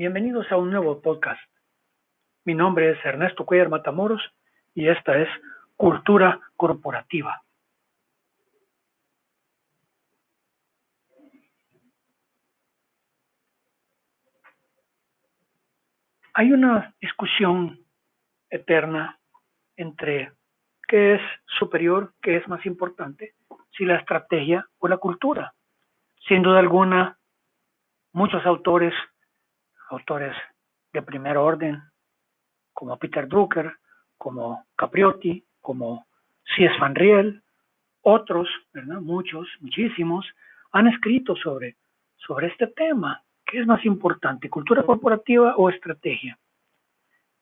Bienvenidos a un nuevo podcast. Mi nombre es Ernesto Cuellar Matamoros y esta es Cultura Corporativa. Hay una discusión eterna entre qué es superior, qué es más importante, si la estrategia o la cultura. Sin duda alguna, muchos autores, autores de primer orden, como Peter Drucker, como Capriotti, como C.S. Van Riel, otros, ¿verdad? muchos, muchísimos, han escrito sobre, sobre este tema. ¿Qué es más importante, cultura corporativa o estrategia?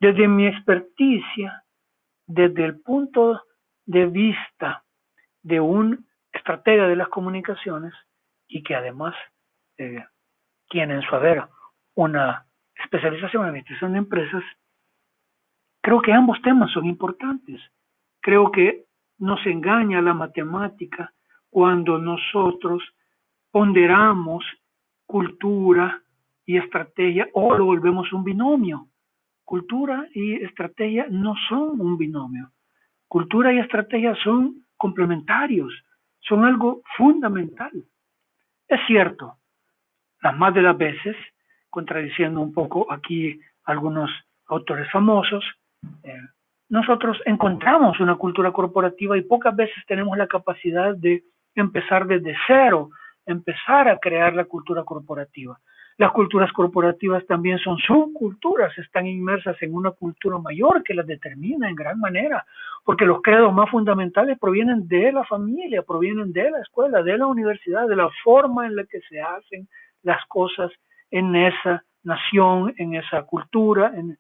Desde mi experticia, desde el punto de vista de un estratega de las comunicaciones y que además eh, tiene en su haber una especialización en administración de empresas, creo que ambos temas son importantes. Creo que nos engaña la matemática cuando nosotros ponderamos cultura y estrategia o lo volvemos un binomio. Cultura y estrategia no son un binomio. Cultura y estrategia son complementarios, son algo fundamental. Es cierto, las más de las veces, contradiciendo un poco aquí algunos autores famosos, eh, nosotros encontramos una cultura corporativa y pocas veces tenemos la capacidad de empezar desde cero, empezar a crear la cultura corporativa. Las culturas corporativas también son subculturas, están inmersas en una cultura mayor que las determina en gran manera, porque los credos más fundamentales provienen de la familia, provienen de la escuela, de la universidad, de la forma en la que se hacen las cosas en esa nación, en esa cultura, en,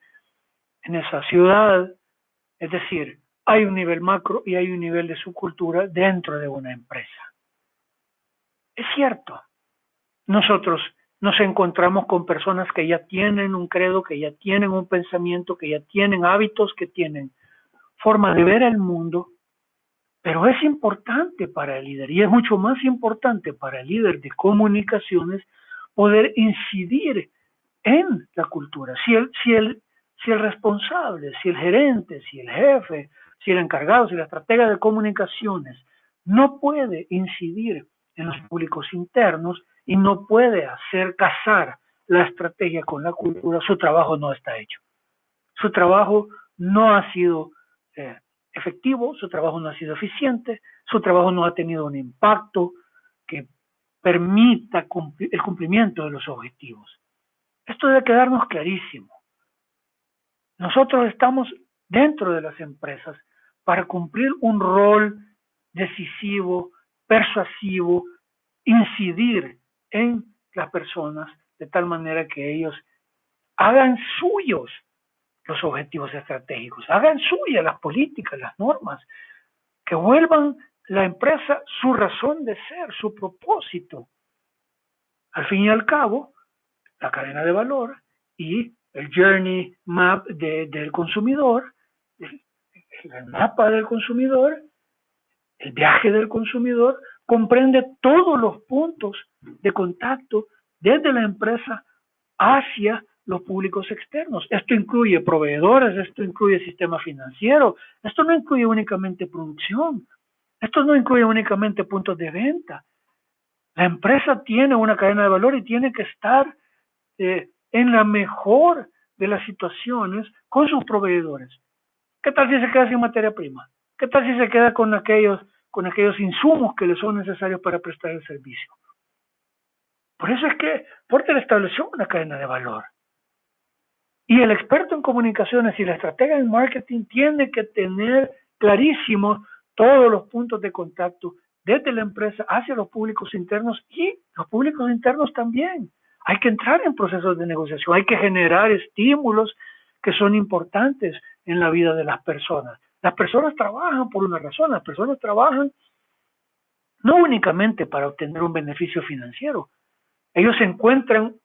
en esa ciudad. Es decir, hay un nivel macro y hay un nivel de subcultura dentro de una empresa. Es cierto, nosotros nos encontramos con personas que ya tienen un credo, que ya tienen un pensamiento, que ya tienen hábitos, que tienen forma de ver el mundo, pero es importante para el líder y es mucho más importante para el líder de comunicaciones poder incidir en la cultura. Si el, responsable, si el gerente, si el jefe, si el encargado, si la estratega de comunicaciones no puede incidir en los públicos internos, y no puede hacer casar la estrategia con la cultura, su trabajo no está hecho. Su trabajo no ha sido eh, efectivo, su trabajo no ha sido eficiente, su trabajo no ha tenido un impacto que permita el cumplimiento de los objetivos. Esto debe quedarnos clarísimo. Nosotros estamos dentro de las empresas para cumplir un rol decisivo, persuasivo, incidir en las personas de tal manera que ellos hagan suyos los objetivos estratégicos, hagan suyas las políticas, las normas, que vuelvan la empresa su razón de ser, su propósito. Al fin y al cabo, la cadena de valor y el journey map del consumidor, el mapa del consumidor, el viaje del consumidor, comprende todos los puntos de contacto desde la empresa hacia los públicos externos. Esto incluye proveedores, esto incluye sistema financiero, esto no incluye únicamente producción, esto no incluye únicamente puntos de venta. La empresa tiene una cadena de valor y tiene que estar eh, en la mejor de las situaciones con sus proveedores. ¿Qué tal si se queda sin materia prima? ¿Qué tal si se queda con aquellos con aquellos insumos que le son necesarios para prestar el servicio. Por eso es que Porter estableció una cadena de valor. Y el experto en comunicaciones y la estratega en marketing tiene que tener clarísimos todos los puntos de contacto desde la empresa hacia los públicos internos y los públicos internos también. Hay que entrar en procesos de negociación, hay que generar estímulos que son importantes en la vida de las personas. Las personas trabajan por una razón, las personas trabajan no únicamente para obtener un beneficio financiero, ellos encuentran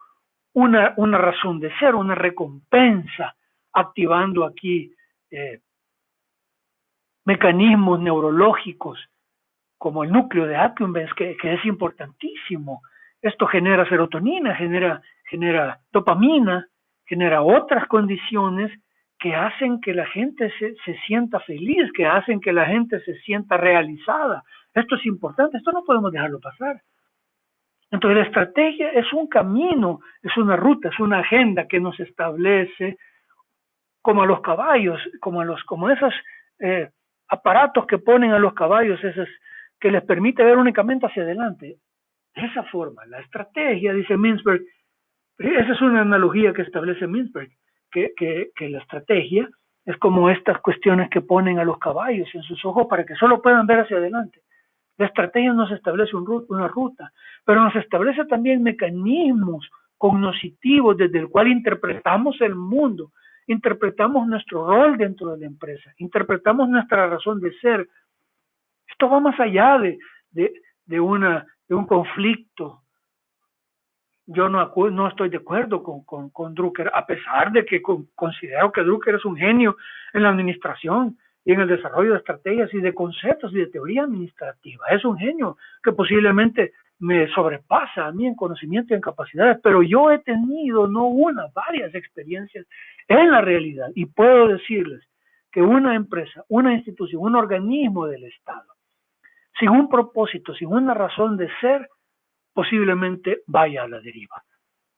una, una razón de ser, una recompensa, activando aquí eh, mecanismos neurológicos como el núcleo de Accumbens, que, que, es importantísimo. Esto genera serotonina, genera, genera dopamina, genera otras condiciones que hacen que la gente se, se, sienta feliz, que hacen que la gente se sienta realizada. Esto es importante, esto no podemos dejarlo pasar. Entonces la estrategia es un camino, es una ruta, es una agenda que nos establece como a los caballos, como a los, como esos eh, aparatos que ponen a los caballos, esos que les permite ver únicamente hacia adelante. De esa forma, la estrategia, dice Mintzberg, esa es una analogía que establece Mintzberg, que, que, la estrategia es como estas cuestiones que ponen a los caballos en sus ojos para que solo puedan ver hacia adelante. La estrategia nos establece un, una ruta, pero nos establece también mecanismos cognitivos desde el cual interpretamos el mundo, interpretamos nuestro rol dentro de la empresa, interpretamos nuestra razón de ser. Esto va más allá de, de, de, una, de un conflicto. Yo no, no estoy de acuerdo con, con, con Drucker, a pesar de que considero que Drucker es un genio en la administración y en el desarrollo de estrategias y de conceptos y de teoría administrativa. Es un genio que posiblemente me sobrepasa a mí en conocimiento y en capacidades, pero yo he tenido no una, varias experiencias en la realidad y puedo decirles que una empresa, una institución, un organismo del Estado, sin un propósito, sin una razón de ser, posiblemente vaya a la deriva.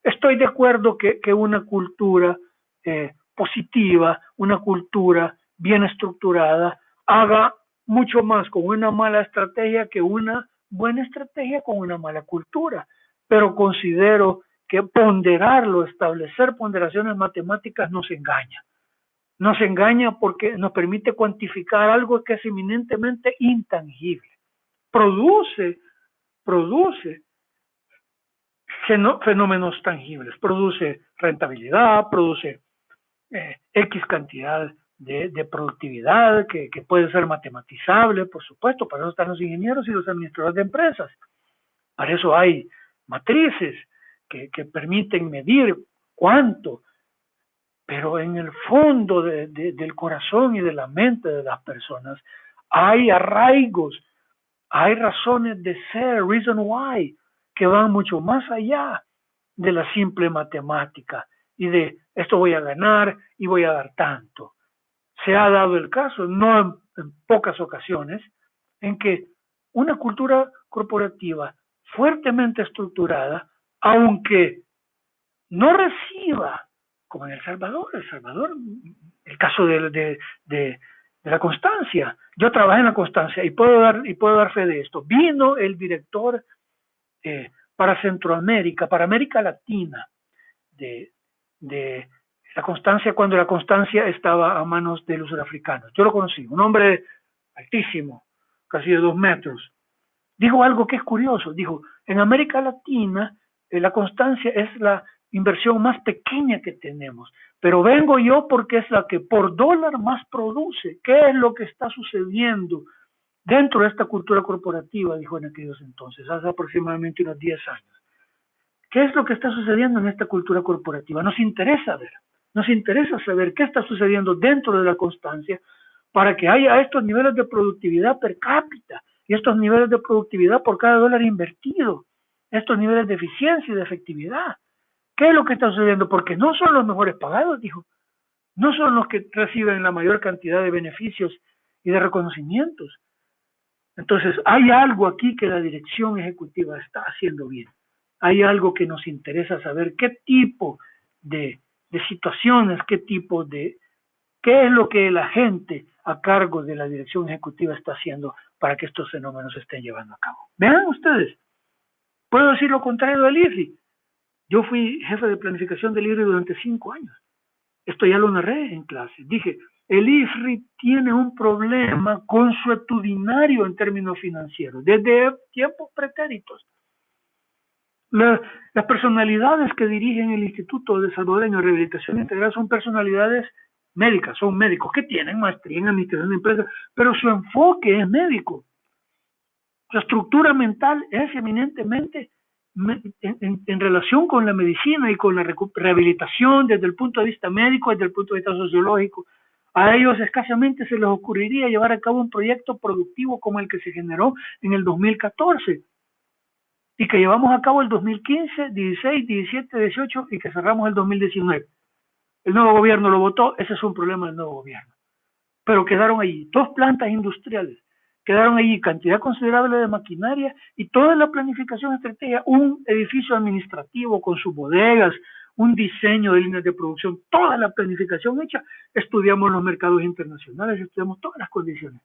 Estoy de acuerdo que, que una cultura eh, positiva, una cultura bien estructurada, haga mucho más con una mala estrategia que una buena estrategia con una mala cultura. Pero considero que ponderarlo, establecer ponderaciones matemáticas nos engaña. Nos engaña porque nos permite cuantificar algo que es eminentemente intangible. Produce, produce fenómenos tangibles, produce rentabilidad, produce eh, X cantidad de, productividad que, puede ser matematizable, por supuesto, para eso están los ingenieros y los administradores de empresas. Para eso hay matrices que, permiten medir cuánto, pero en el fondo del corazón y de la mente de las personas hay arraigos, hay razones de ser, reason why, que van mucho más allá de la simple matemática y de esto voy a ganar y voy a dar tanto. Se ha dado el caso, no en, pocas ocasiones, en que una cultura corporativa fuertemente estructurada, aunque no reciba, como en El Salvador, El Salvador, el caso de, la constancia. Yo trabajé en la constancia y puedo dar, y puedo dar fe de esto. Vino el director eh, para Centroamérica, para América Latina, de, de la constancia cuando la constancia estaba a manos de los surafricanos. Yo lo conocí, un hombre altísimo, casi de dos metros. Dijo algo que es curioso, dijo, en América Latina la constancia es la inversión más pequeña que tenemos, pero vengo yo porque es la que por dólar más produce. ¿Qué es lo que está sucediendo dentro de esta cultura corporativa? Dijo en aquellos entonces, hace aproximadamente unos 10 años. ¿Qué es lo que está sucediendo en esta cultura corporativa? Nos interesa ver. Nos interesa saber qué está sucediendo dentro de la constancia para que haya estos niveles de productividad per cápita y estos niveles de productividad por cada dólar invertido, estos niveles de eficiencia y de efectividad. ¿Qué es lo que está sucediendo? Porque no son los mejores pagados, dijo. No son los que reciben la mayor cantidad de beneficios y de reconocimientos. Entonces, hay algo aquí que la dirección ejecutiva está haciendo bien. Hay algo que nos interesa saber qué tipo de de situaciones, qué tipo de, qué es lo que la gente a cargo de la dirección ejecutiva está haciendo para que estos fenómenos se estén llevando a cabo. Vean ustedes, puedo decir lo contrario del IRRI. Yo fui jefe de planificación del IRRI durante cinco años. Esto ya lo narré en clase. Dije, el IFRI tiene un problema consuetudinario en términos financieros, desde tiempos pretéritos las personalidades que dirigen el Instituto de Salvadoreño de Rehabilitación Integral son personalidades médicas, son médicos que tienen maestría en administración de empresas, pero su enfoque es médico. Su estructura mental es eminentemente en, relación con la medicina y con la rehabilitación desde el punto de vista médico, desde el punto de vista sociológico. A ellos escasamente se les ocurriría llevar a cabo un proyecto productivo como el que se generó en el 2014 y que llevamos a cabo el 2015, 16, 17, 18 y que cerramos el 2019. el nuevo gobierno lo votó, ese es un problema del nuevo gobierno. Pero quedaron allí dos plantas industriales, quedaron allí cantidad considerable de maquinaria y toda la planificación estratégica, un edificio administrativo con sus bodegas, un diseño de líneas de producción, toda la planificación hecha, estudiamos los mercados internacionales, estudiamos todas las condiciones.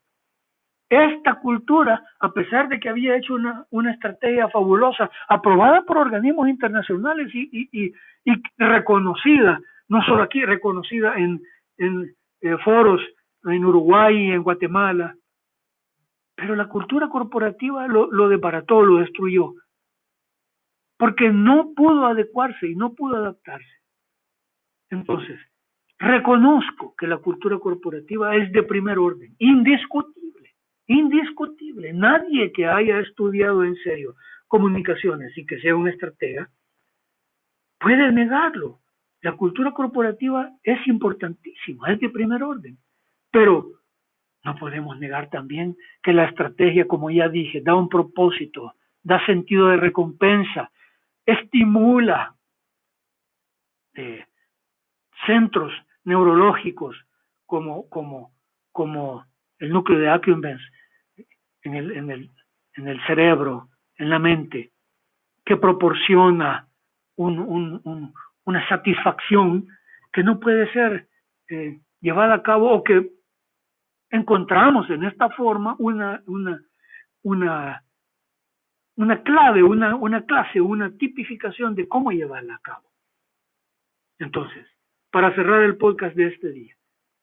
Esta cultura, a pesar de que había hecho una, una estrategia fabulosa, aprobada por organismos internacionales y, y, y, reconocida, no solo aquí, reconocida en, en eh, foros en Uruguay en Guatemala, pero la cultura corporativa lo, lo desbarató, lo destruyó porque no pudo adecuarse y no pudo adaptarse. Entonces, reconozco que la cultura corporativa es de primer orden, indiscutible, indiscutible. Nadie que haya estudiado en serio comunicaciones y que sea un estratega puede negarlo. La cultura corporativa es importantísima, es de primer orden, pero no podemos negar también que la estrategia, como ya dije, da un propósito, da sentido de recompensa, estimula eh, centros neurológicos como, como, como el núcleo de Accumbens en el, en, el, en el cerebro, en la mente, que proporciona un, un, una satisfacción que no puede ser eh, llevada a cabo o que encontramos en esta forma una, una, una una clave, una, una clase, una tipificación de cómo llevarla a cabo. Entonces, para cerrar el podcast de este día,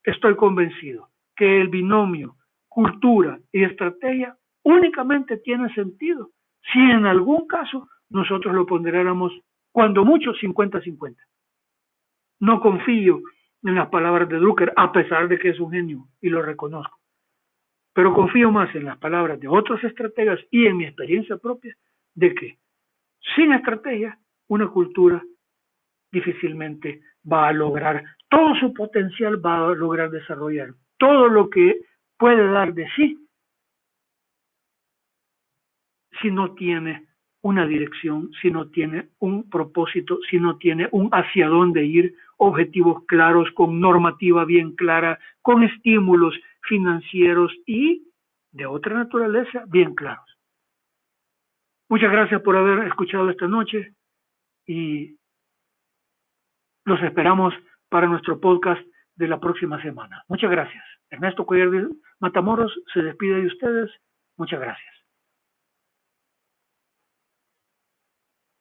estoy convencido que el binomio cultura y estrategia únicamente tiene sentido si en algún caso nosotros lo ponderáramos cuando mucho 50-50. No confío en las palabras de Drucker, a pesar de que es un genio y lo reconozco. Pero confío más en las palabras de otros estrategas y en mi experiencia propia de que sin estrategia una cultura difícilmente va a lograr todo su potencial, va a lograr desarrollar. Todo lo que puede dar de sí si no tiene una dirección, si no tiene un propósito, si no tiene un hacia dónde ir, objetivos claros, con normativa bien clara, con estímulos financieros y de otra naturaleza bien claros. Muchas gracias por haber escuchado esta noche y los esperamos para nuestro podcast de la próxima semana. Muchas gracias. Ernesto Cuellar Matamoros se despide de ustedes. Muchas gracias.